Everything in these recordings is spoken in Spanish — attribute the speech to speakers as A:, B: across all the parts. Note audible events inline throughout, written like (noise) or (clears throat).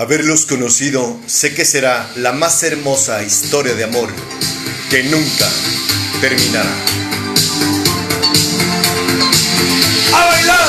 A: Haberlos conocido sé que será la más hermosa historia de amor que nunca terminará. ¡A bailar!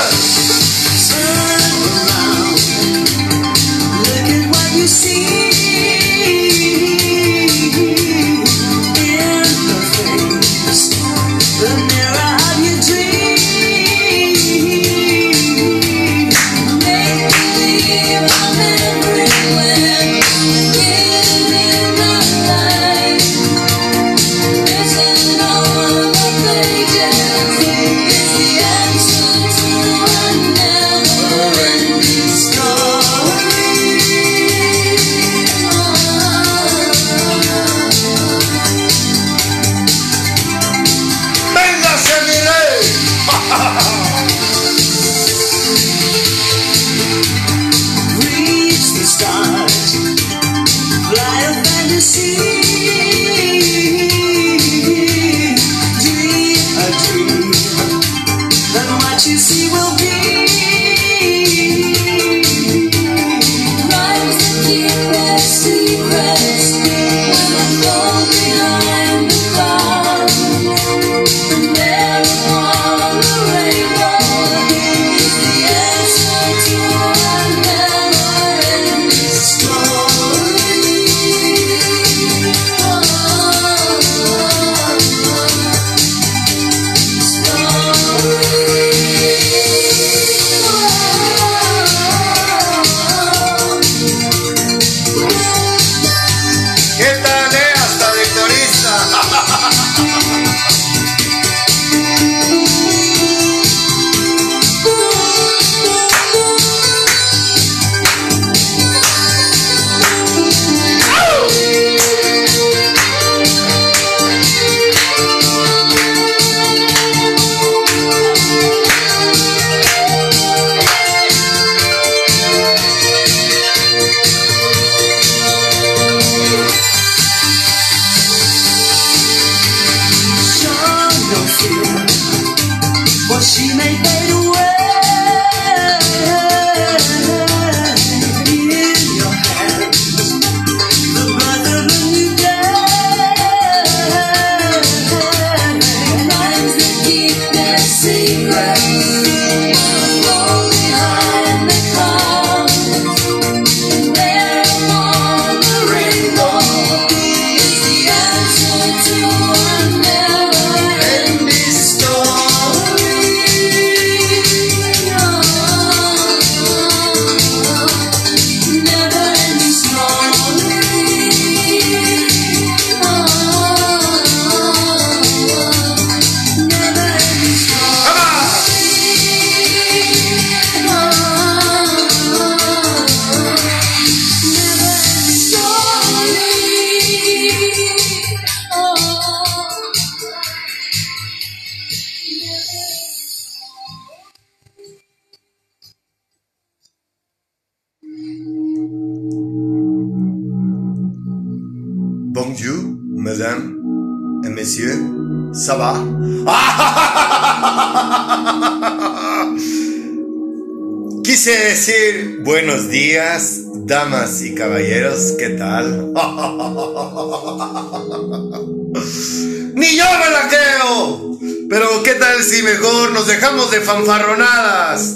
A: Quise decir buenos días, damas y caballeros, ¿qué tal? (laughs) Ni yo me la creo. Pero ¿qué tal si mejor nos dejamos de fanfarronadas?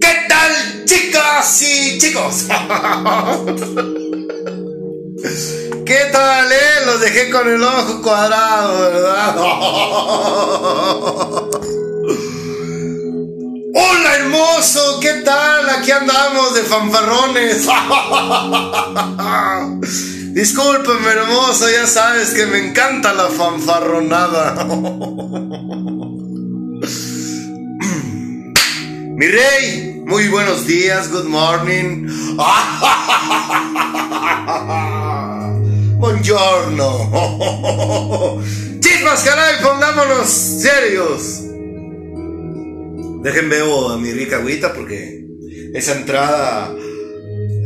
A: ¿Qué tal, chicas y chicos? (laughs) ¿Qué tal, eh? Los dejé con el ojo cuadrado, ¿verdad? (laughs) Hola, hermoso, ¿qué tal? Aquí andamos de fanfarrones. (laughs) Discúlpeme, hermoso, ya sabes que me encanta la fanfarronada. (laughs) Mi rey, muy buenos días, good morning. (laughs) Buongiorno. Chispas, caray, pongámonos serios. Dejen bebo a mi rica agüita porque esa entrada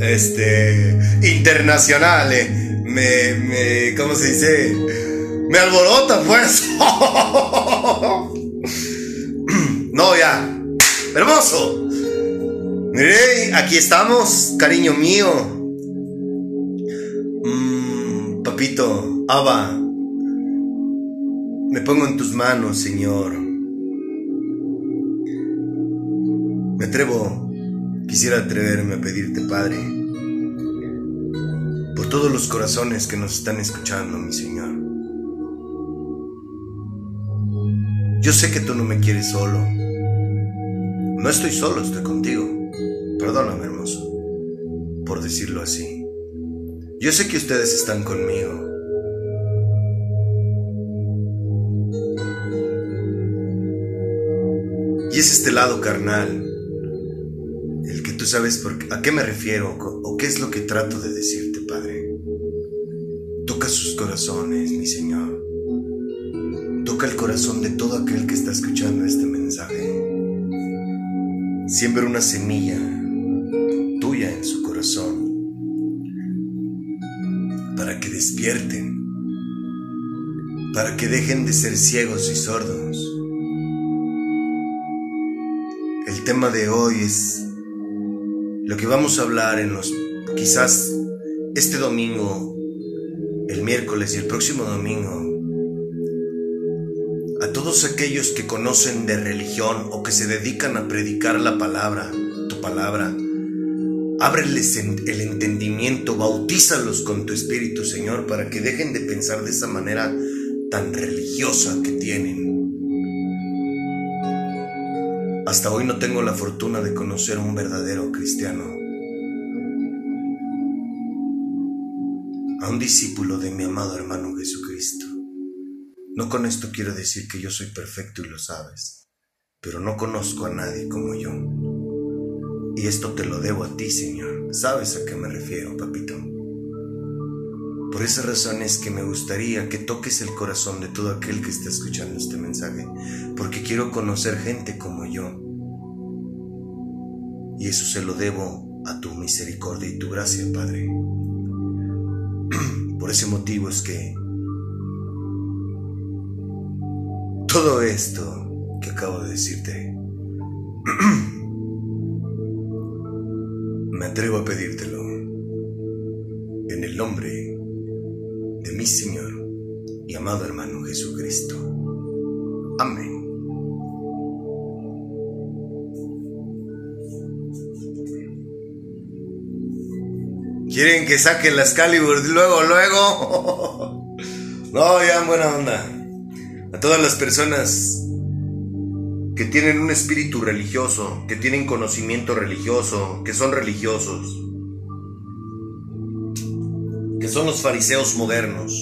A: este internacional eh, me, me ¿cómo se dice? Me alborota pues. (laughs) no, ya. Hermoso. Mire, aquí estamos, cariño mío.
B: papito, Abba, me pongo en tus manos, Señor. Me atrevo, quisiera atreverme a pedirte, Padre, por todos los corazones que nos están escuchando, mi Señor. Yo sé que tú no me quieres solo. No estoy solo, estoy contigo. Perdóname, hermoso, por decirlo así. Yo sé que ustedes están conmigo. Y es este lado carnal, sabes por a qué me refiero o qué es lo que trato de decirte, Padre. Toca sus corazones, mi Señor. Toca el corazón de todo aquel que está escuchando este mensaje. Siembra una semilla tuya en su corazón para que despierten, para que dejen de ser ciegos y sordos. El tema de hoy es lo que vamos a hablar en los, quizás este domingo, el miércoles y el próximo domingo. A todos aquellos que conocen de religión o que se dedican a predicar la palabra, tu palabra, ábreles el entendimiento, bautízalos con tu Espíritu, Señor, para que dejen de pensar de esa manera tan religiosa que tienen. Hasta hoy no tengo la fortuna de conocer a un verdadero cristiano, a un discípulo de mi amado hermano Jesucristo. No con esto quiero decir que yo soy perfecto y lo sabes, pero no conozco a nadie como yo. Y esto te lo debo a ti, Señor. ¿Sabes a qué me refiero, papito? Por esa razón es que me gustaría que toques el corazón de todo aquel que está escuchando este mensaje, porque quiero conocer gente como yo. Y eso se lo debo a tu misericordia y tu gracia, Padre. (clears throat) Por ese motivo es que todo esto que acabo de decirte, (clears throat) me atrevo a pedírtelo en el nombre Señor y amado hermano Jesucristo. Amén. ¿Quieren que saquen las Calibur luego, luego? (laughs) no, ya en buena onda. A todas las personas que tienen un espíritu religioso, que tienen conocimiento religioso, que son religiosos, son los fariseos modernos (clears throat)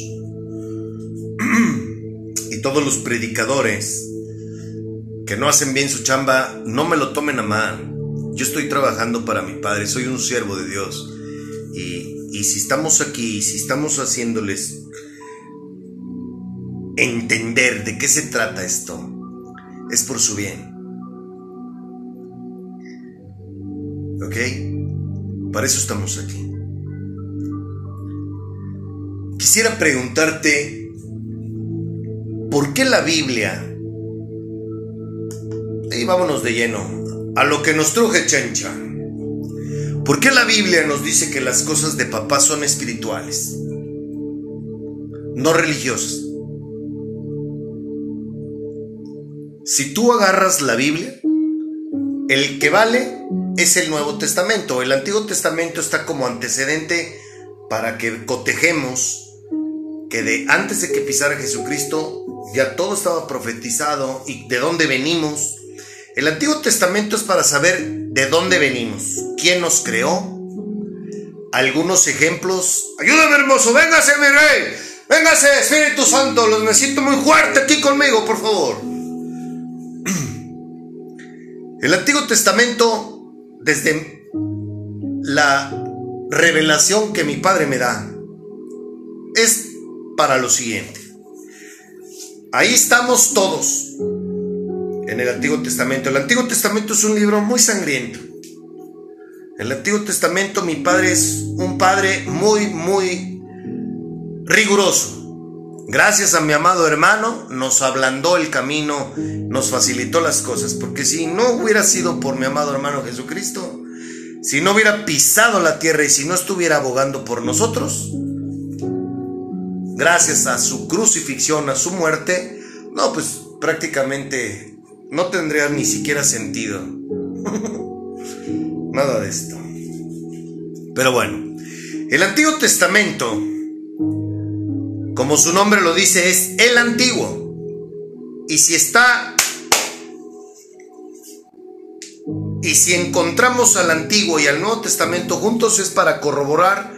B: y todos los predicadores que no hacen bien su chamba, no me lo tomen a mal. Yo estoy trabajando para mi Padre, soy un siervo de Dios. Y, y si estamos aquí, si estamos haciéndoles entender de qué se trata esto, es por su bien. ¿Ok? Para eso estamos aquí. Quisiera preguntarte, ¿por qué la Biblia? Y vámonos de lleno a lo que nos truje Chencha. ¿Por qué la Biblia nos dice que las cosas de papá son espirituales? No religiosas. Si tú agarras la Biblia, el que vale es el Nuevo Testamento. El Antiguo Testamento está como antecedente para que cotejemos que de antes de que pisara Jesucristo ya todo estaba profetizado y de dónde venimos. El Antiguo Testamento es para saber de dónde venimos, quién nos creó. Algunos ejemplos. Ayúdame, hermoso, véngase, mi rey. Véngase, Espíritu Santo, los necesito muy fuerte aquí conmigo, por favor. El Antiguo Testamento, desde la revelación que mi padre me da, es para lo siguiente. Ahí estamos todos en el Antiguo Testamento. El Antiguo Testamento es un libro muy sangriento. El Antiguo Testamento, mi padre es un padre muy, muy riguroso. Gracias a mi amado hermano, nos ablandó el camino, nos facilitó las cosas. Porque si no hubiera sido por mi amado hermano Jesucristo, si no hubiera pisado la tierra y si no estuviera abogando por nosotros, gracias a su crucifixión, a su muerte, no, pues prácticamente no tendría ni siquiera sentido. (laughs) Nada de esto. Pero bueno, el Antiguo Testamento, como su nombre lo dice, es el antiguo. Y si está... Y si encontramos al Antiguo y al Nuevo Testamento juntos es para corroborar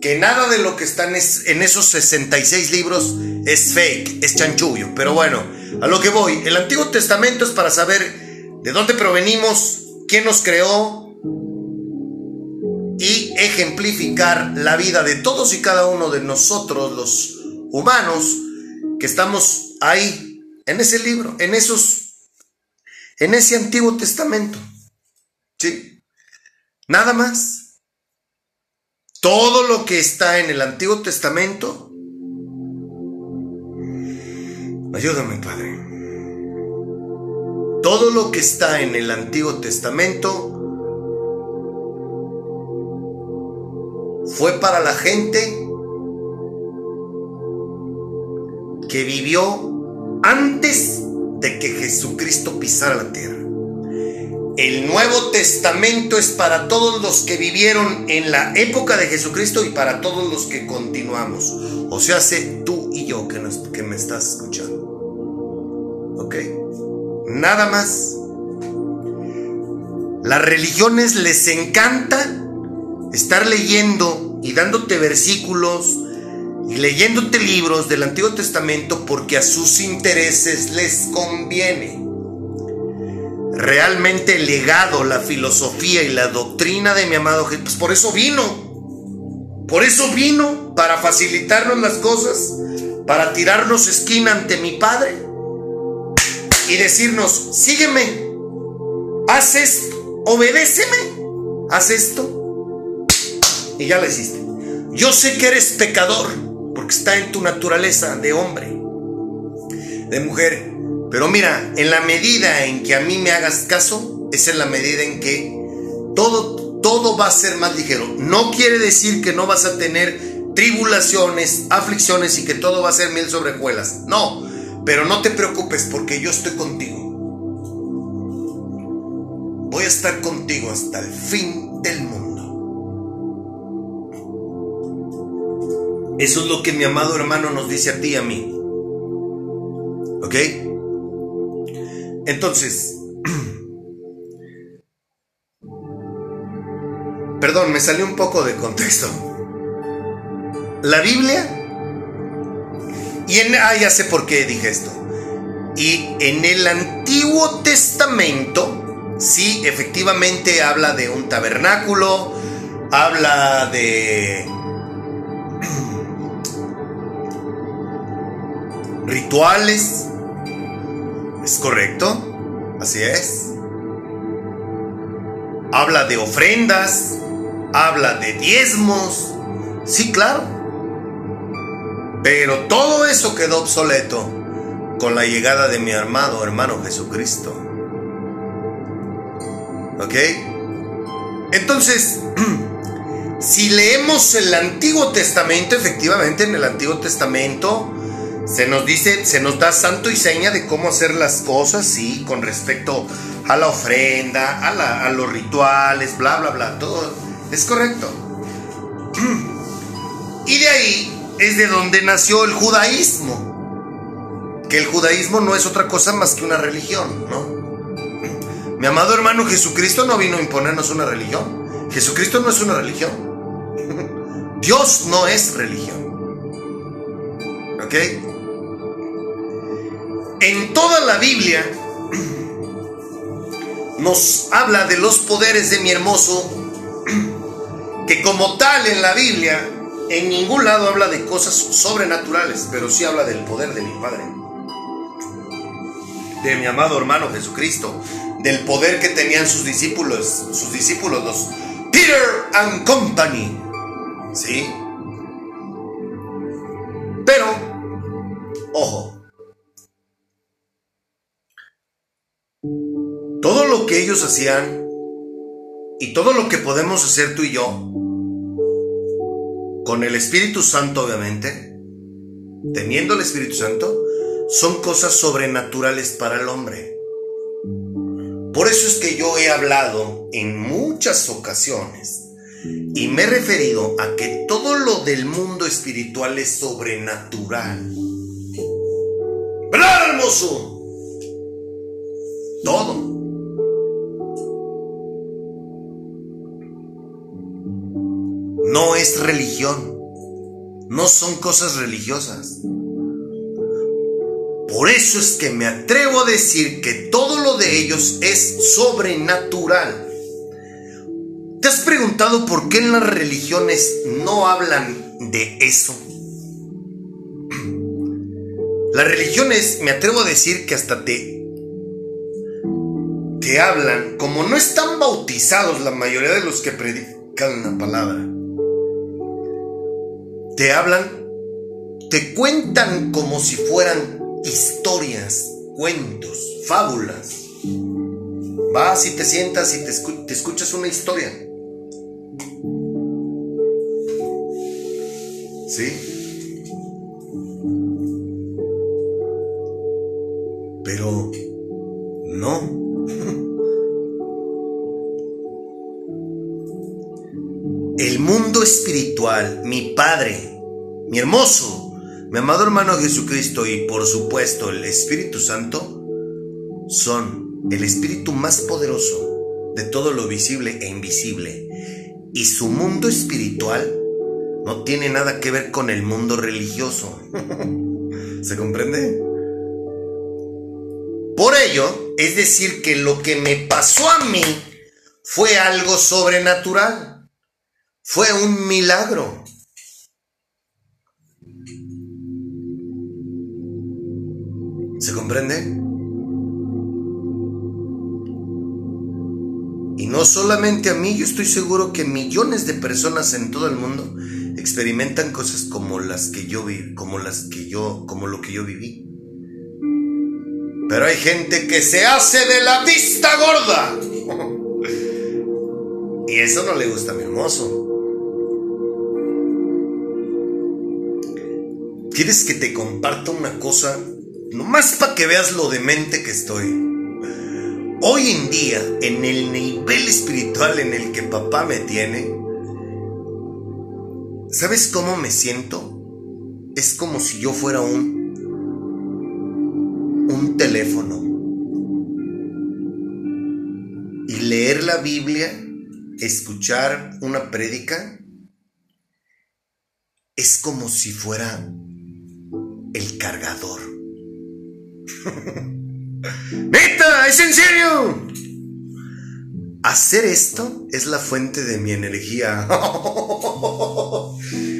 B: que nada de lo que está en esos 66 libros es fake, es chanchullo. Pero bueno, a lo que voy, el Antiguo Testamento es para saber de dónde provenimos, quién nos creó, y ejemplificar la vida de todos y cada uno de nosotros, los humanos, que estamos ahí, en ese libro, en esos, en ese Antiguo Testamento. ¿Sí? Nada más. Todo lo que está en el Antiguo Testamento, ayúdame, Padre. Todo lo que está en el Antiguo Testamento fue para la gente que vivió antes de que Jesucristo pisara la tierra. El Nuevo Testamento es para todos los que vivieron en la época de Jesucristo y para todos los que continuamos. O sea, sé tú y yo que, que me estás escuchando. ¿Ok? Nada más. Las religiones les encanta estar leyendo y dándote versículos y leyéndote libros del Antiguo Testamento porque a sus intereses les conviene. Realmente legado, la filosofía y la doctrina de mi amado Jesús, pues por eso vino. Por eso vino, para facilitarnos las cosas, para tirarnos esquina ante mi Padre y decirnos, sígueme, haz esto, obedéceme, haz esto y ya lo hiciste. Yo sé que eres pecador, porque está en tu naturaleza de hombre, de mujer. Pero mira, en la medida en que a mí me hagas caso, es en la medida en que todo, todo va a ser más ligero. No quiere decir que no vas a tener tribulaciones, aflicciones y que todo va a ser miel sobre. No, pero no te preocupes porque yo estoy contigo. Voy a estar contigo hasta el fin del mundo. Eso es lo que mi amado hermano nos dice a ti y a mí. ¿Ok? Entonces, (clears throat) perdón, me salió un poco de contexto. La Biblia, y en, ah, ya sé por qué dije esto. Y en el Antiguo Testamento, sí, efectivamente habla de un tabernáculo, habla de (clears throat) rituales. ¿Es correcto? Así es. Habla de ofrendas, habla de diezmos. Sí, claro. Pero todo eso quedó obsoleto con la llegada de mi armado hermano Jesucristo. ¿Ok? Entonces, (clears throat) si leemos el Antiguo Testamento, efectivamente en el Antiguo Testamento se nos dice, se nos da santo y seña de cómo hacer las cosas, sí, con respecto a la ofrenda, a, los rituales, bla, bla, bla, todo es correcto. (clears throat) Y de ahí es de donde nació el judaísmo, que el judaísmo no es otra cosa más que una religión, ¿no? Mi amado hermano Jesucristo no vino a imponernos una religión. Jesucristo no es una religión. (laughs) Dios no es religión. ¿Ok? En toda la Biblia nos habla de los poderes de mi hermoso, que como tal en la Biblia, en ningún lado habla de cosas sobrenaturales, pero sí habla del poder de mi Padre, de mi amado hermano Jesucristo, del poder que tenían sus discípulos, sus discípulos, los Peter and Company, ¿sí? Pero, ojo, que ellos hacían y todo lo que podemos hacer tú y yo, con el Espíritu Santo obviamente, teniendo el Espíritu Santo, son cosas sobrenaturales para el hombre. Por eso es que yo he hablado en muchas ocasiones y me he referido a que todo lo del mundo espiritual es sobrenatural. ¿Verdad? Todo. No es religión. No son cosas religiosas. Por eso es que me atrevo a decir que todo lo de ellos es sobrenatural. ¿Te has preguntado por qué en las religiones no hablan de eso? (clears throat) Las religiones, me atrevo a decir que hasta te, te hablan, como no están bautizados la mayoría de los que predican la palabra, te hablan, te cuentan como si fueran historias, cuentos, fábulas. Vas y te sientas y te, te escuchas una historia. ¿Sí? Pero no. El mundo espiritual, mi Padre, mi hermoso, mi amado hermano Jesucristo y por supuesto el Espíritu Santo son el espíritu más poderoso de todo lo visible e invisible. Y su mundo espiritual no tiene nada que ver con el mundo religioso. (laughs) ¿Se comprende? Por ello, es decir, que lo que me pasó a mí fue algo sobrenatural. Fue un milagro. ¿Se comprende? Y no solamente a mí, yo estoy seguro que millones de personas en todo el mundo experimentan cosas como las que yo vi, como las que yo, como lo que yo viví. Pero hay gente que se hace de la vista gorda. (laughs) y eso no le gusta a mi hermoso. ¿Quieres que te comparta una cosa? Nomás para que veas lo demente que estoy. Hoy en día, en el nivel espiritual en el que papá me tiene, ¿sabes cómo me siento? Es como si yo fuera un un teléfono. Y leer la Biblia, escuchar una prédica, es como si fuera el cargador. (laughs) ¡Neta! ¡Es en serio! Hacer esto es la fuente de mi energía. (laughs)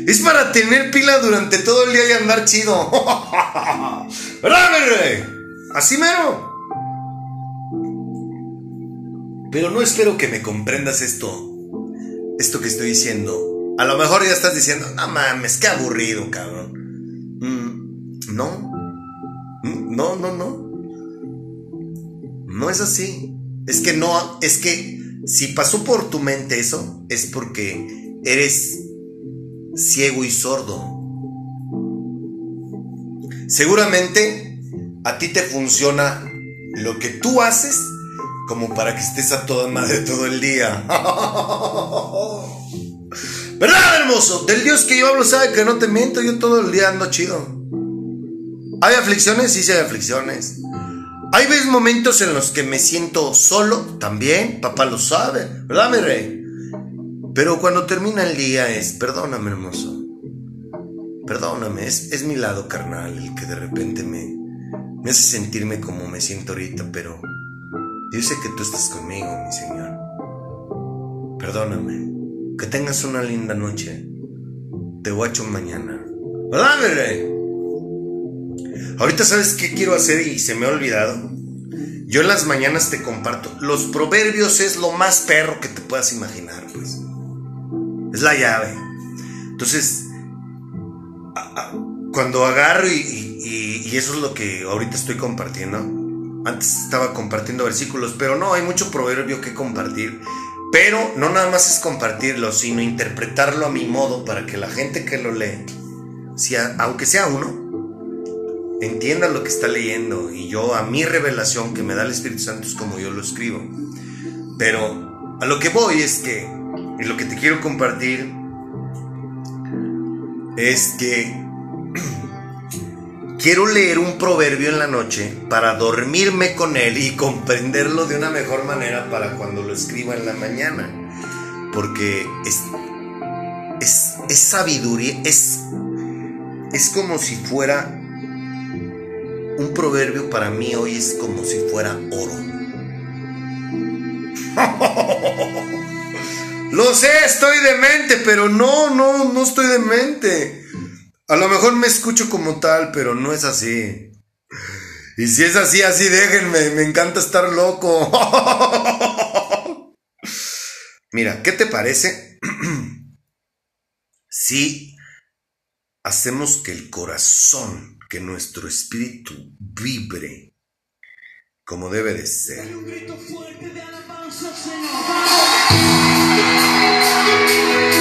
B: es para tener pila durante todo el día y andar chido. (laughs) ¿Verdad, Así mero. Pero no espero que me comprendas esto. Esto que estoy diciendo. A lo mejor ya estás diciendo, no mames, qué aburrido, cabrón. No. No, no, no. No es así. Es que no, es que si pasó por tu mente eso, es porque eres ciego y sordo. Seguramente a ti te funciona lo que tú haces como para que estés a toda madre todo el día. (laughs) ¿Verdad, hermoso? Del Dios que yo hablo sabe que no te miento, yo todo el día ando chido. ¿Hay aflicciones? Sí, sí hay aflicciones. Hay veces momentos en los que me siento solo, también, papá lo sabe, ¿verdad, mi rey? Pero cuando termina el día es, perdóname, hermoso. Perdóname, es, es mi lado carnal el que de repente me, me hace sentirme como me siento ahorita, pero yo sé que tú estás conmigo, mi Señor. Perdóname. Que tengas una linda noche. Te guacho mañana. ¿Verdad, mi rey? Ahorita sabes qué quiero hacer y se me ha olvidado. Yo en las mañanas te comparto. Los proverbios es lo más perro que te puedas imaginar, pues. Es la llave. Entonces, cuando agarro y, eso es lo que ahorita estoy compartiendo. Antes estaba compartiendo versículos, pero no, hay mucho proverbio que compartir. Pero no nada más es compartirlo, sino interpretarlo a mi modo para que la gente que lo lee, aunque sea uno, entienda lo que está leyendo y yo a mi revelación que me da el Espíritu Santo es como yo lo escribo. Pero a lo que voy es que, y lo que te quiero compartir es que (clears throat) quiero leer un proverbio en la noche para dormirme con él y comprenderlo de una mejor manera para cuando lo escriba en la mañana. Porque es, es, es sabiduría, es, es como si fuera un proverbio para mí hoy es como si fuera oro. (laughs) Lo sé, estoy demente, pero no, no, no estoy demente. A lo mejor me escucho como tal, pero no es así. Y si es así, así déjenme, me encanta estar loco. (laughs) Mira, ¿qué te parece (clears throat) si hacemos que el corazón, que nuestro espíritu vibre como debe de ser?
A: Un grito fuerte de alabanza, Señor.
B: ¡Ea,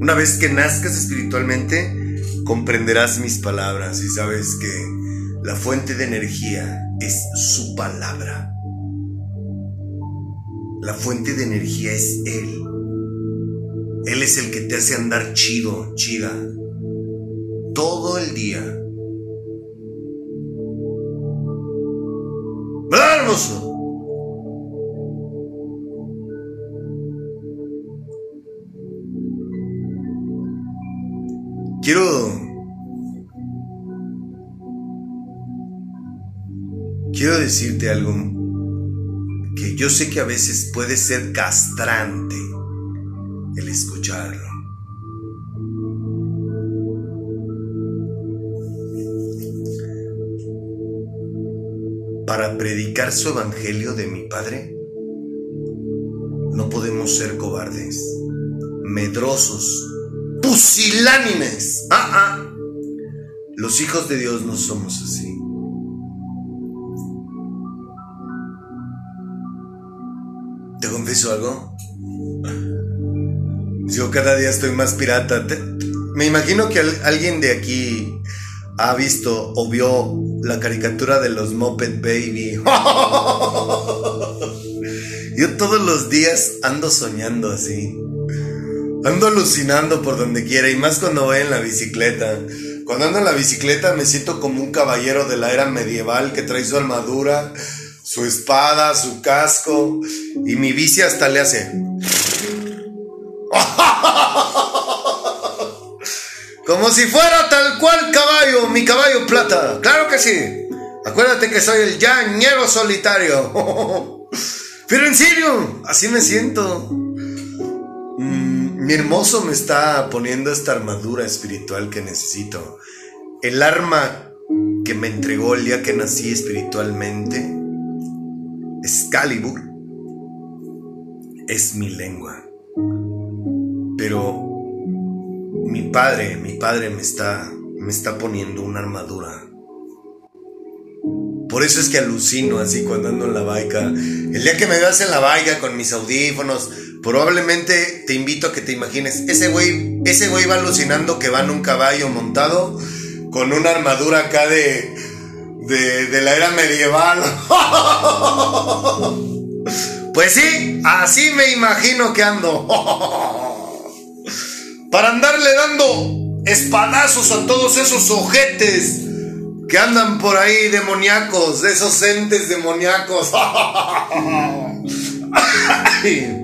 B: Una vez que nazcas espiritualmente, comprenderás mis palabras y sabes que la fuente de energía es su palabra. La fuente de energía es Él. Él es el que te hace andar chido, chida, todo el día. ¿Verdad, hermoso? Quiero... Quiero decirte algo que yo sé que a veces puede ser castrante el escucharlo. Para predicar su evangelio de mi Padre, no podemos ser cobardes, medrosos, pusilánimes. Ah, ah. Los hijos de Dios no somos así. ¿Te confieso algo? Yo cada día estoy más pirata. me imagino que alguien de aquí ha visto o vio la caricatura de los Moped Baby. (laughs) Yo todos los días ando soñando así. Ando alucinando por donde quiera y más cuando voy en la bicicleta. Cuando ando en la bicicleta me siento como un caballero de la era medieval que trae su armadura, su espada, su casco y mi bici hasta le hace... (laughs) Como si fuera tal cual caballo, mi caballo plata. Claro que sí. Acuérdate que soy el yañero solitario. (laughs) Pero en serio, así me siento. Mi hermoso me está poniendo esta armadura espiritual que necesito. El arma que me entregó el día que nací espiritualmente, Excalibur, es mi lengua. Pero mi padre, mi padre me está, me está poniendo una armadura. Por eso es que alucino así cuando ando en la baica. El día que me veas en la baica con mis audífonos, Probablemente te invito a que te imagines, ese güey, ese güey va alucinando que va en un caballo montado con una armadura acá de, de, la era medieval. (laughs) Pues sí, así me imagino que ando. (laughs) Para andarle dando espadazos a todos esos ojetes que andan por ahí demoníacos, de esos entes demoníacos. (laughs)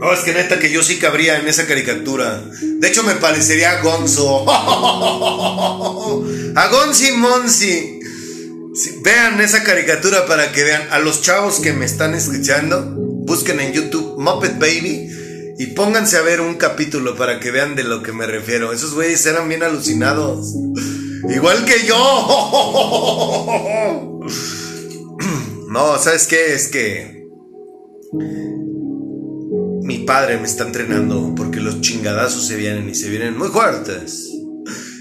B: No, es que neta que yo sí cabría en esa caricatura. De hecho, me parecería a Gonzo. (laughs) A Gonzi Monzi. vean esa caricatura para que vean. A los chavos que me están escuchando, busquen en YouTube Muppet Baby y pónganse a ver un capítulo para que vean de lo que me refiero. Esos güeyes eran bien alucinados. Igual que yo. (laughs) No, ¿sabes qué? Es que mi padre me está entrenando porque los chingadazos se vienen y se vienen muy fuertes.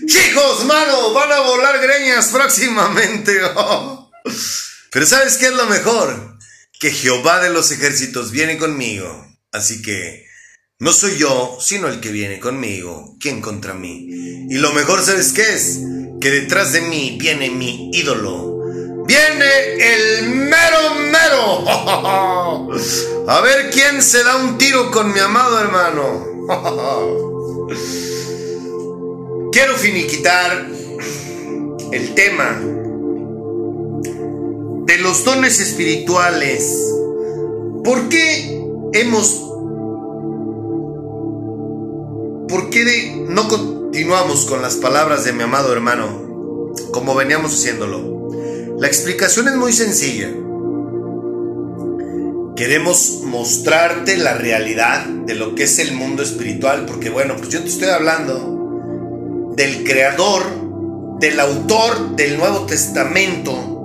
B: Chicos, mano, van a volar greñas próximamente. (laughs) Pero ¿sabes qué es lo mejor? Que Jehová de los ejércitos viene conmigo. Así que no soy yo, sino el que viene conmigo. ¿Quién contra mí? Y lo mejor, ¿sabes qué es? Que detrás de mí viene mi ídolo viene el mero mero. (laughs) A ver quién se da un tiro con mi amado hermano. (laughs) Quiero finiquitar el tema de los dones espirituales. ¿Por qué hemos... ¿Por qué no continuamos con las palabras de mi amado hermano como veníamos haciéndolo? La explicación es muy sencilla. Queremos mostrarte la realidad de lo que es el mundo espiritual, porque bueno, pues yo te estoy hablando del creador del autor del Nuevo Testamento,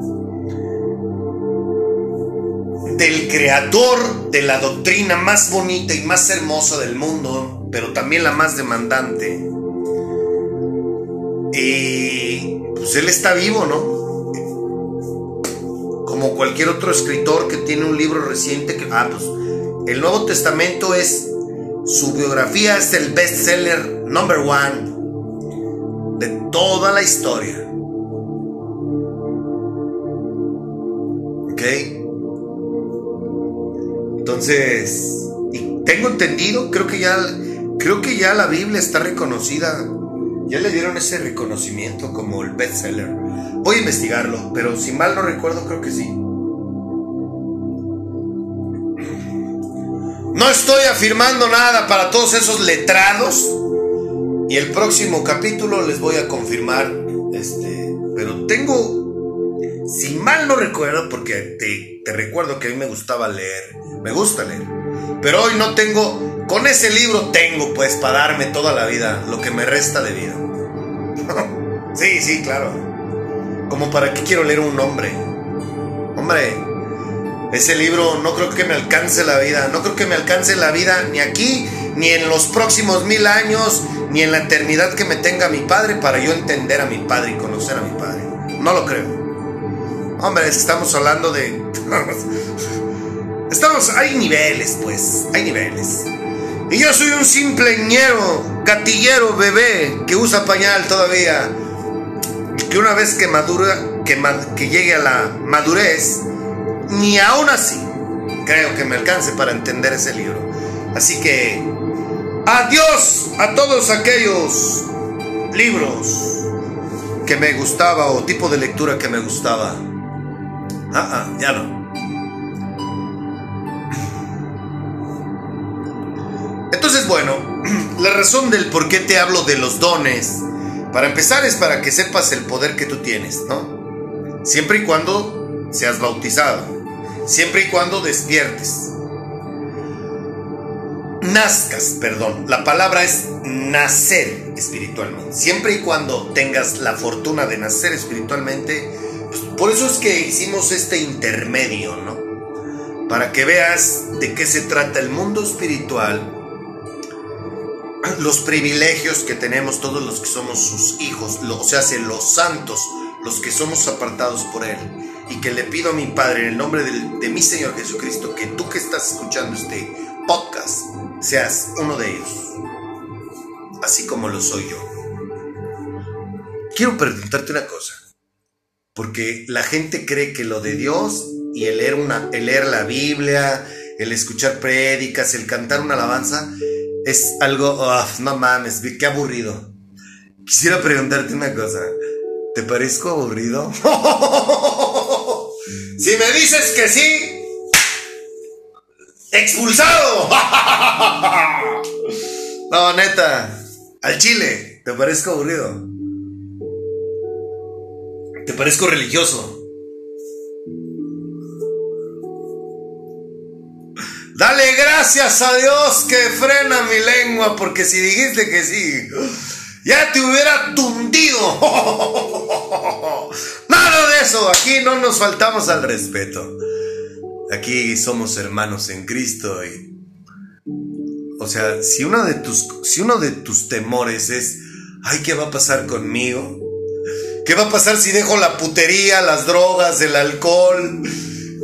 B: del creador de la doctrina más bonita y más hermosa del mundo, pero también la más demandante. Y pues él está vivo, ¿no? Como cualquier otro escritor que tiene un libro reciente que... Ah, pues el Nuevo Testamento es... Su biografía es el bestseller number one de toda la historia. ¿Ok? Entonces, y tengo entendido, creo que ya, creo que ya la Biblia está reconocida. Ya le dieron ese reconocimiento como el bestseller. Voy a investigarlo, pero si mal no recuerdo, creo que sí. No estoy afirmando nada para todos esos letrados. Y el próximo capítulo les voy a confirmar. Este. Pero tengo. Si mal no recuerdo, porque te, te recuerdo que a mí me gustaba leer. Me gusta leer. Pero hoy no tengo. Con ese libro tengo, pues, para darme toda la vida. Lo que me resta de vida. (laughs) sí, sí, claro. Como para qué quiero leer un hombre. Hombre, ese libro no creo que me alcance la vida. No creo que me alcance la vida ni aquí, ni en los próximos mil años, ni en la eternidad que me tenga mi padre para yo entender a mi padre y conocer a mi padre. No lo creo. Hombre, estamos hablando de... (laughs) Estamos... Hay niveles, pues. Hay niveles. Y yo soy un simple ñero, gatillero, bebé, que usa pañal todavía. Que una vez que madura, que, que llegue a la madurez, ni aún así creo que me alcance para entender ese libro. Así que, adiós a todos aquellos libros que me gustaba o tipo de lectura que me gustaba. Ah, ah, ya no. La razón del por qué te hablo de los dones, para empezar es para que sepas el poder que tú tienes, ¿no? Siempre y cuando seas bautizado, siempre y cuando despiertes. Nazcas, perdón, la palabra es nacer espiritualmente. Siempre y cuando tengas la fortuna de nacer espiritualmente, pues, por eso es que hicimos este intermedio, ¿no? Para que veas de qué se trata el mundo espiritual los privilegios que tenemos todos los que somos sus hijos, lo- o sea, se los santos, los que somos apartados por Él. Y que le pido a mi Padre, en el nombre del- de mi Señor Jesucristo, que tú que estás escuchando este podcast, seas uno de ellos, así como lo soy yo. Quiero preguntarte una cosa, porque la gente cree que lo de Dios y el leer, una, el leer la Biblia, el escuchar prédicas, el cantar una alabanza, es algo, ah, no mames, qué aburrido. Quisiera preguntarte una cosa. ¿Te parezco aburrido? (laughs) si me dices que sí, expulsado. (laughs) no, neta, al chile, ¿te parezco aburrido? ¿Te parezco religioso? Dale gracias a Dios que frena mi lengua, porque si dijiste que sí, ya te hubiera tundido. (laughs) Nada de eso, aquí no nos faltamos al respeto. Aquí somos hermanos en Cristo y o sea, si uno de tus si uno de tus temores es, ay, ¿qué va a pasar conmigo? ¿Qué va a pasar si dejo la putería, las drogas, el alcohol?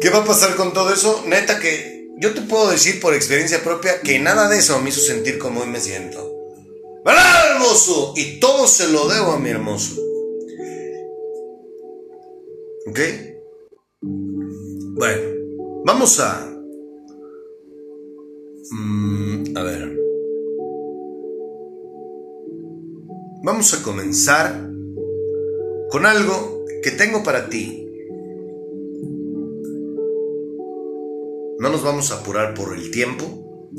B: ¿Qué va a pasar con todo eso? Neta que yo te puedo decir por experiencia propia que nada de eso me hizo sentir como hoy me siento. ¿Verdad, hermoso? Y todo se lo debo a mi hermoso. ¿Ok? Bueno, vamos a... Mm, a ver. Vamos a comenzar con algo que tengo para ti. No nos vamos a apurar por el tiempo.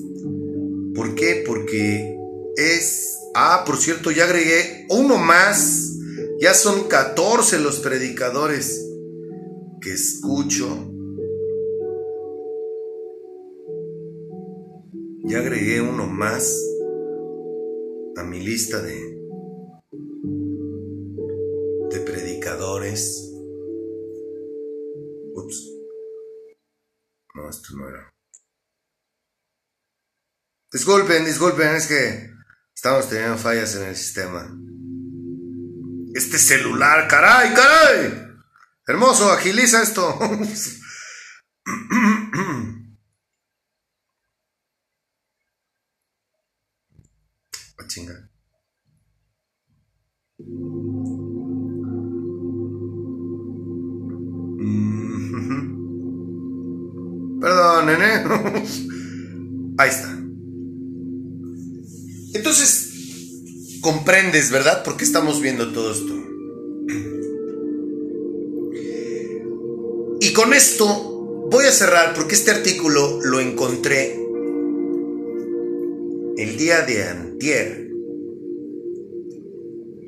B: ¿Por qué? Porque es... Ah, por cierto, ya agregué uno más. Ya son 14 los predicadores que escucho. Ya agregué uno más a mi lista de indicadores. Ups. Disculpen, disculpen, es que estamos teniendo fallas en el sistema. Este celular, caray, caray. Hermoso, agiliza esto. (laughs) Ahí está. Entonces, comprendes, ¿verdad? ¿Por qué estamos viendo todo esto? Y con esto voy a cerrar porque este artículo lo encontré el día de antier.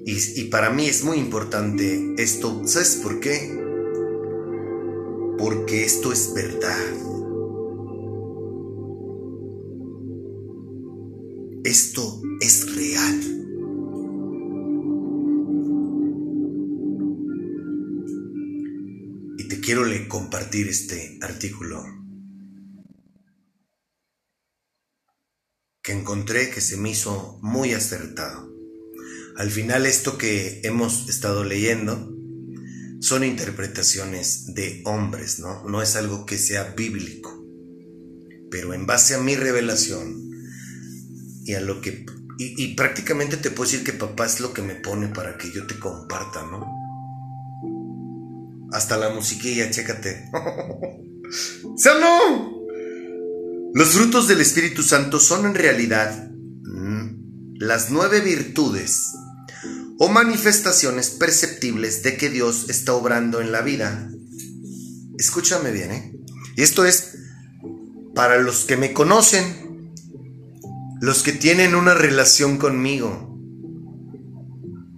B: Y, y para mí es muy importante esto. ¿Sabes por qué? Porque esto es verdad. Esto es real. Y te quiero compartir este artículo que encontré que se me hizo muy acertado. Al final esto que hemos estado leyendo son interpretaciones de hombres, ¿no? No es algo que sea bíblico. Pero en base a mi revelación y a lo que... Y, prácticamente te puedo decir que papá es lo que me pone para que yo te comparta, ¿no? Hasta la musiquilla, chécate. (laughs) ¿Sí? Los frutos del Espíritu Santo son en realidad mm, las nueve virtudes o manifestaciones perceptibles de que Dios está obrando en la vida. Escúchame bien, ¿eh? Y esto es para los que me conocen, los que tienen una relación conmigo,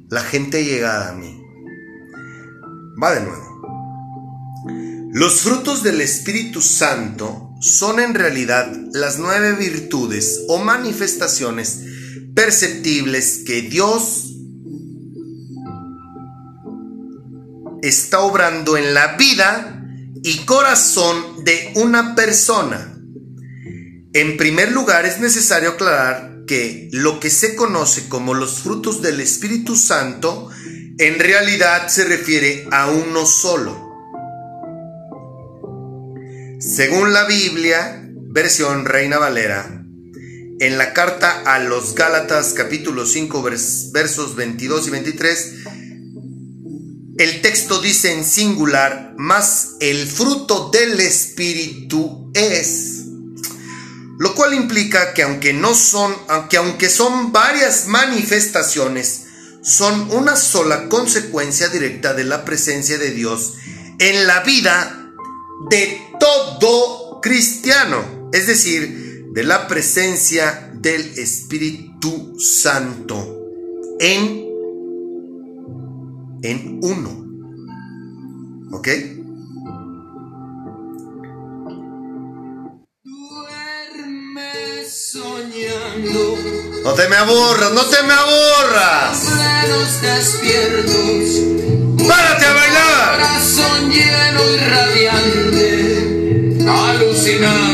B: la gente llegada a mí. Va de nuevo. Los frutos del Espíritu Santo son en realidad las nueve virtudes o manifestaciones perceptibles que Dios está obrando en la vida y corazón de una persona. En primer lugar, es necesario aclarar que lo que se conoce como los frutos del Espíritu Santo en realidad se refiere a uno solo. Según la Biblia, versión Reina Valera, en la carta a los Gálatas capítulo 5 vers- versos 22 y 23, el texto dice en singular, más el fruto del Espíritu es. Lo cual implica que aunque no son, aunque aunque son varias manifestaciones, son una sola consecuencia directa de la presencia de Dios en la vida de todo cristiano, es decir, de la presencia del Espíritu Santo en en uno. ¿Ok? No te me aburras, no te me aburras.
A: despiertos,
B: ¡Párate a bailar!
A: corazón lleno y radiante, alucinante,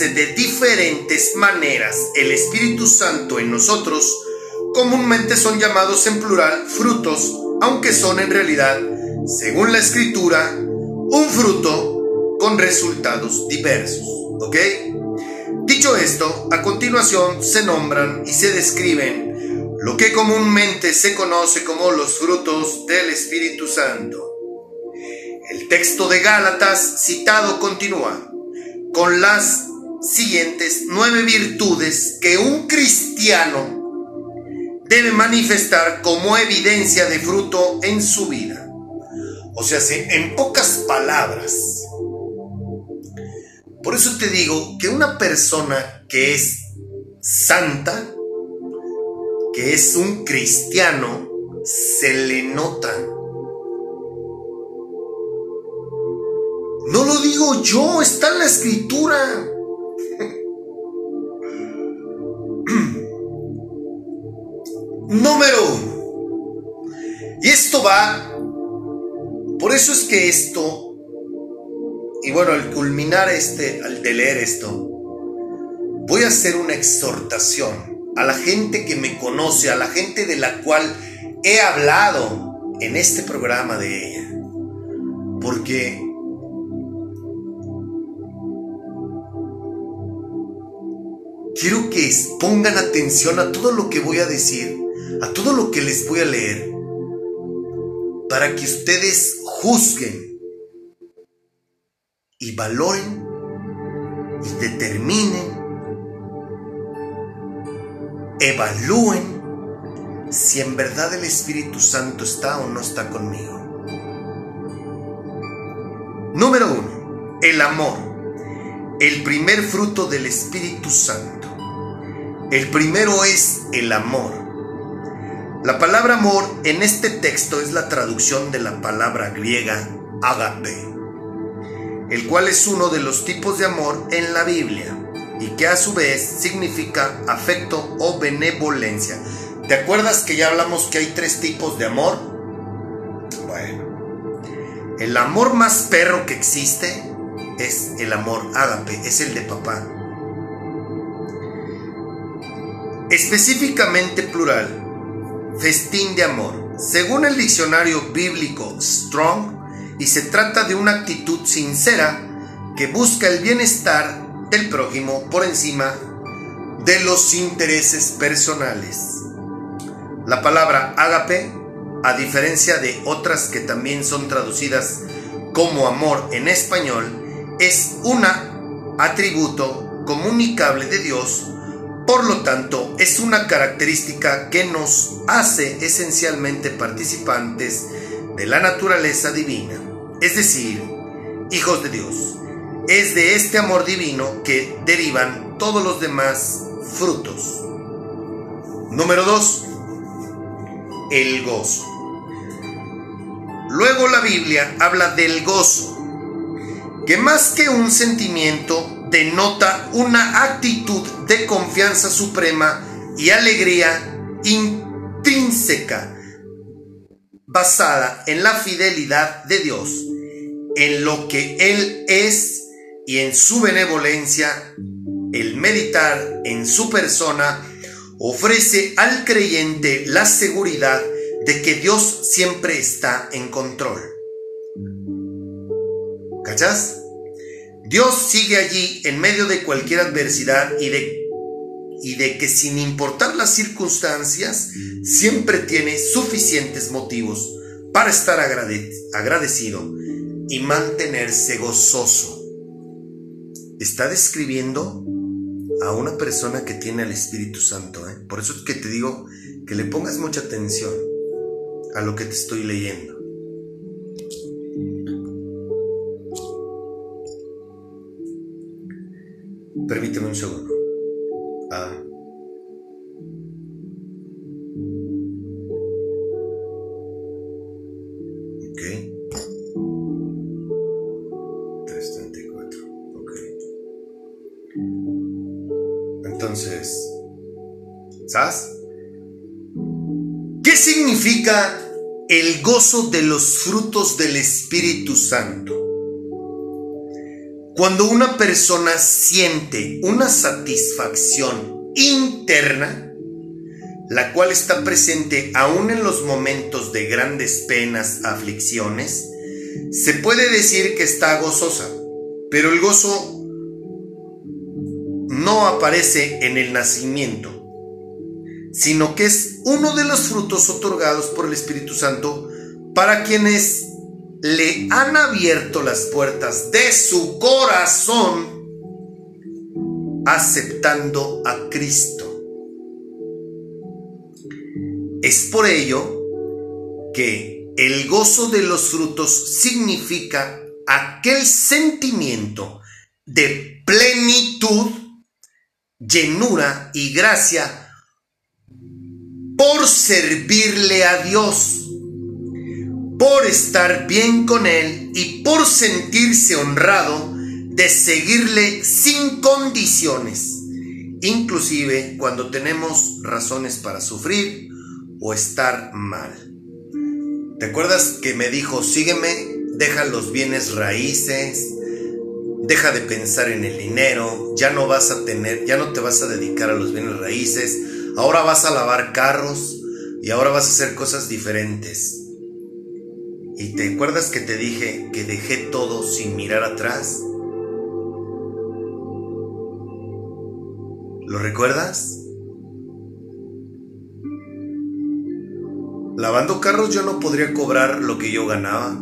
A: de
B: diferentes maneras el Espíritu Santo en nosotros, comúnmente son llamados en plural frutos, aunque son en realidad, según la escritura, un fruto con resultados diversos. ¿Ok? Dicho esto, a continuación se nombran y se describen lo que comúnmente se conoce como los frutos del Espíritu Santo. El texto de Gálatas citado continúa con las siguientes nueve virtudes que un cristiano debe manifestar como evidencia de fruto en su vida. O sea, en pocas palabras, por eso te digo que una persona que es santa, que es un cristiano, se le nota. No lo digo yo, está en la escritura. (clears throat) Número uno. Y esto va, por eso es que esto, y bueno, al culminar este, al de leer esto, voy a hacer una exhortación a la gente que me conoce, a la gente de la cual he hablado en este programa de ella. Porque quiero que pongan atención a todo lo que voy a decir, a todo lo que les voy a leer, para que ustedes juzguen y valoren y determinen, evalúen si en verdad el Espíritu Santo está o no está conmigo. Número uno, el amor, el primer fruto del Espíritu Santo. El primero es el amor. La palabra amor en este texto es la traducción de la palabra griega agape, el cual es uno de los tipos de amor en la Biblia y que a su vez significa afecto o benevolencia. ¿Te acuerdas que ya hablamos que hay tres tipos de amor? Bueno, el amor más perro que existe es el amor ágape, es el de papá. Específicamente plural, festín de amor. Según el diccionario bíblico Strong, y se trata de una actitud sincera que busca el bienestar del prójimo por encima de los intereses personales. La palabra ágape, a diferencia de otras que también son traducidas como amor en español, es un atributo comunicable de Dios, por lo tanto es una característica que nos hace esencialmente participantes de la naturaleza divina, es decir, hijos de Dios. Es de este amor divino que derivan todos los demás frutos. Número 2. El gozo. Luego la Biblia habla del gozo, que más que un sentimiento denota una actitud de confianza suprema y alegría intrínseca, basada en la fidelidad de Dios, en lo que Él es y en su benevolencia, el meditar en su persona ofrece al creyente la seguridad de que Dios siempre está en control. ¿Cachas? Dios sigue allí en medio de cualquier adversidad y de, y de que sin importar las circunstancias, siempre tiene suficientes motivos para estar agradecido y mantenerse gozoso. Está describiendo a una persona que tiene al Espíritu Santo. ¿eh? Por eso es que te digo que le pongas mucha atención a lo que te estoy leyendo. Permíteme un segundo. Ah. Ok. 334. Ok. Entonces, ¿sabes? ¿Qué significa el gozo de los frutos del Espíritu Santo? Cuando una persona siente una satisfacción interna, la cual está presente aún en los momentos de grandes penas, aflicciones, se puede decir que está gozosa, pero el gozo no aparece en el nacimiento, sino que es uno de los frutos otorgados por el Espíritu Santo para quienes le han abierto las puertas de su corazón aceptando a Cristo. Es por ello que el gozo de los frutos significa aquel sentimiento de plenitud, llenura y gracia por servirle a Dios, por estar bien con Él y por sentirse honrado de seguirle sin condiciones, inclusive cuando tenemos razones para sufrir o estar mal. ¿Te acuerdas que me dijo, sígueme, deja los bienes raíces, deja de pensar en el dinero, ya no vas a tener, ya no te vas a dedicar a los bienes raíces, ahora vas a lavar carros y ahora vas a hacer cosas diferentes. ¿Y te acuerdas que te dije que dejé todo sin mirar atrás? ¿Lo recuerdas? Lavando carros yo no podría cobrar lo que yo ganaba. (laughs)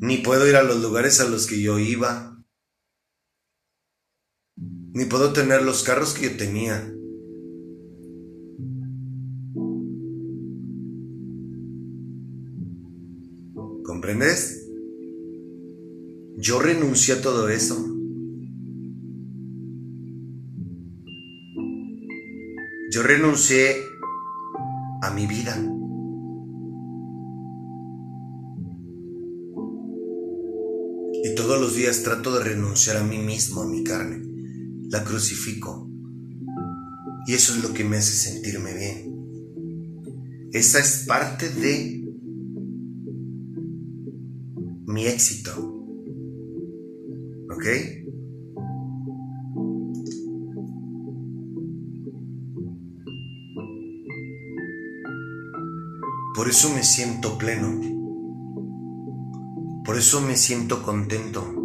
B: Ni puedo ir a los lugares a los que yo iba ni puedo tener los carros que yo tenía. ¿Comprendes? Yo renuncié a todo eso. Yo renuncié a mi vida. Y todos los días trato de renunciar a mí mismo, a mi carne la crucifico. Y eso es lo que me hace sentirme bien. Esa es parte de mi éxito. ¿Ok? Por eso me siento pleno. Por eso me siento contento.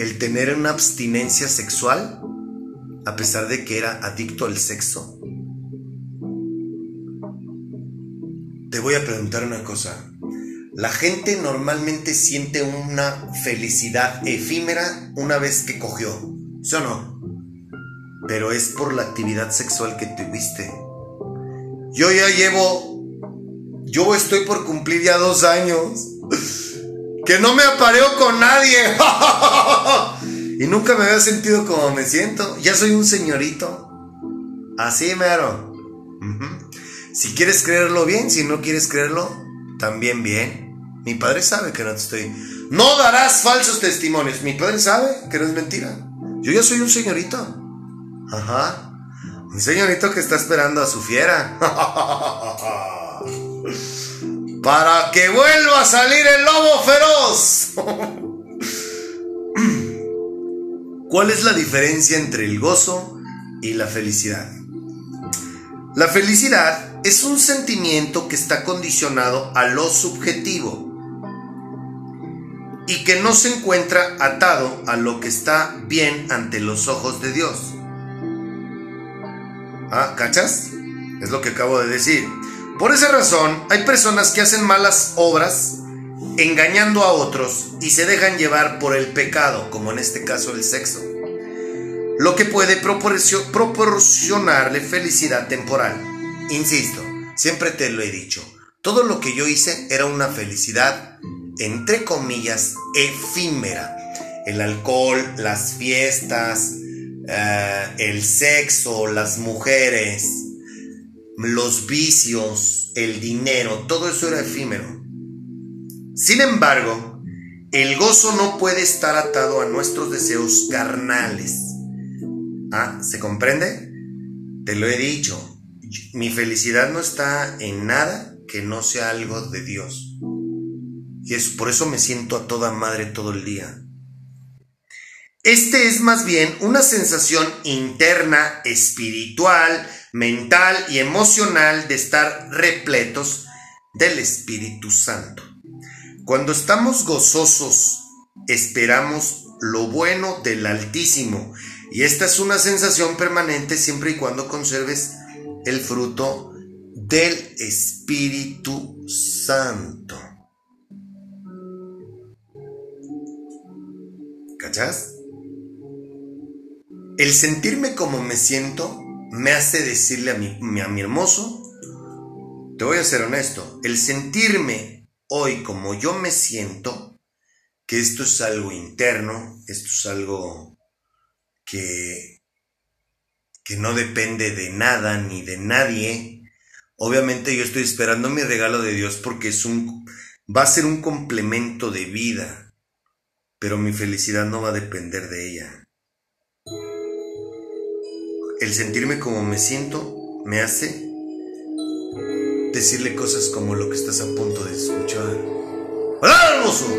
B: el tener una abstinencia sexual, a pesar de que era adicto al sexo? Voy a preguntar una cosa. La gente normalmente siente una felicidad efímera una vez que cogió, ¿Sí o no? Pero es por la actividad sexual que tuviste. Yo ya llevo. Yo estoy por cumplir ya dos años. (laughs) Que no me apareo con nadie. (laughs) y nunca me había sentido como me siento. Ya soy un señorito. Así mero. Ujú. Si quieres creerlo bien, si no quieres creerlo, también bien. Mi padre sabe que no te estoy. No darás falsos testimonios. Mi padre sabe que no es mentira. Yo ya soy un señorito. Ajá. Un señorito que está esperando a su fiera. (laughs) Para que vuelva a salir el lobo feroz. (laughs) ¿Cuál es la diferencia entre el gozo y la felicidad? La felicidad es un sentimiento que está condicionado a lo subjetivo y que no se encuentra atado a lo que está bien ante los ojos de Dios. ¿Ah, cachas? Es lo que acabo de decir. Por esa razón, hay personas que hacen malas obras engañando a otros y se dejan llevar por el pecado, como en este caso el sexo lo que puede proporcio- proporcionarle felicidad temporal. Insisto, siempre te lo he dicho, todo lo que yo hice era una felicidad, entre comillas, efímera. El alcohol, las fiestas, eh, el sexo, las mujeres, los vicios, el dinero, todo eso era efímero. Sin embargo, el gozo no puede estar atado a nuestros deseos carnales. Ah, ¿se comprende? Te lo he dicho. Mi felicidad no está en nada que no sea algo de Dios. Y es por eso me siento a toda madre todo el día. Este es más bien una sensación interna, espiritual, mental y emocional de estar repletos del Espíritu Santo. Cuando estamos gozosos, esperamos lo bueno del Altísimo y esta es una sensación permanente siempre y cuando conserves el fruto del Espíritu Santo. ¿Cachas? El sentirme como me siento me hace decirle a mi, a mi hermoso, te voy a ser honesto, el sentirme hoy como yo me siento, que esto es algo interno, esto es algo que, que no depende de nada ni de nadie. Obviamente yo estoy esperando mi regalo de Dios porque es un, va a ser un complemento de vida, pero mi felicidad no va a depender de ella. El sentirme como me siento me hace decirle cosas como lo que estás a punto de escuchar. ¡Hola, hermoso!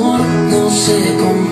A: No se compara,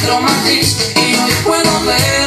A: Y hoy puedo ver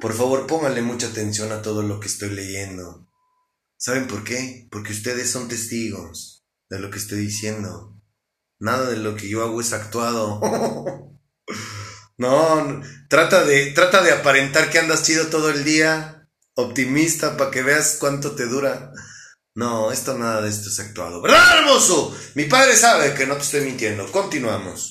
B: por favor pónganle mucha atención a todo lo que estoy leyendo. ¿Saben por qué? Porque ustedes son testigos de lo que estoy diciendo. Nada de lo que yo hago es actuado. (laughs) No, no, trata de, trata de aparentar que andas chido todo el día, optimista, para que veas cuánto te dura. No, esto nada de esto es actuado. ¿Verdad, hermoso? Mi padre sabe que no te estoy mintiendo. Continuamos.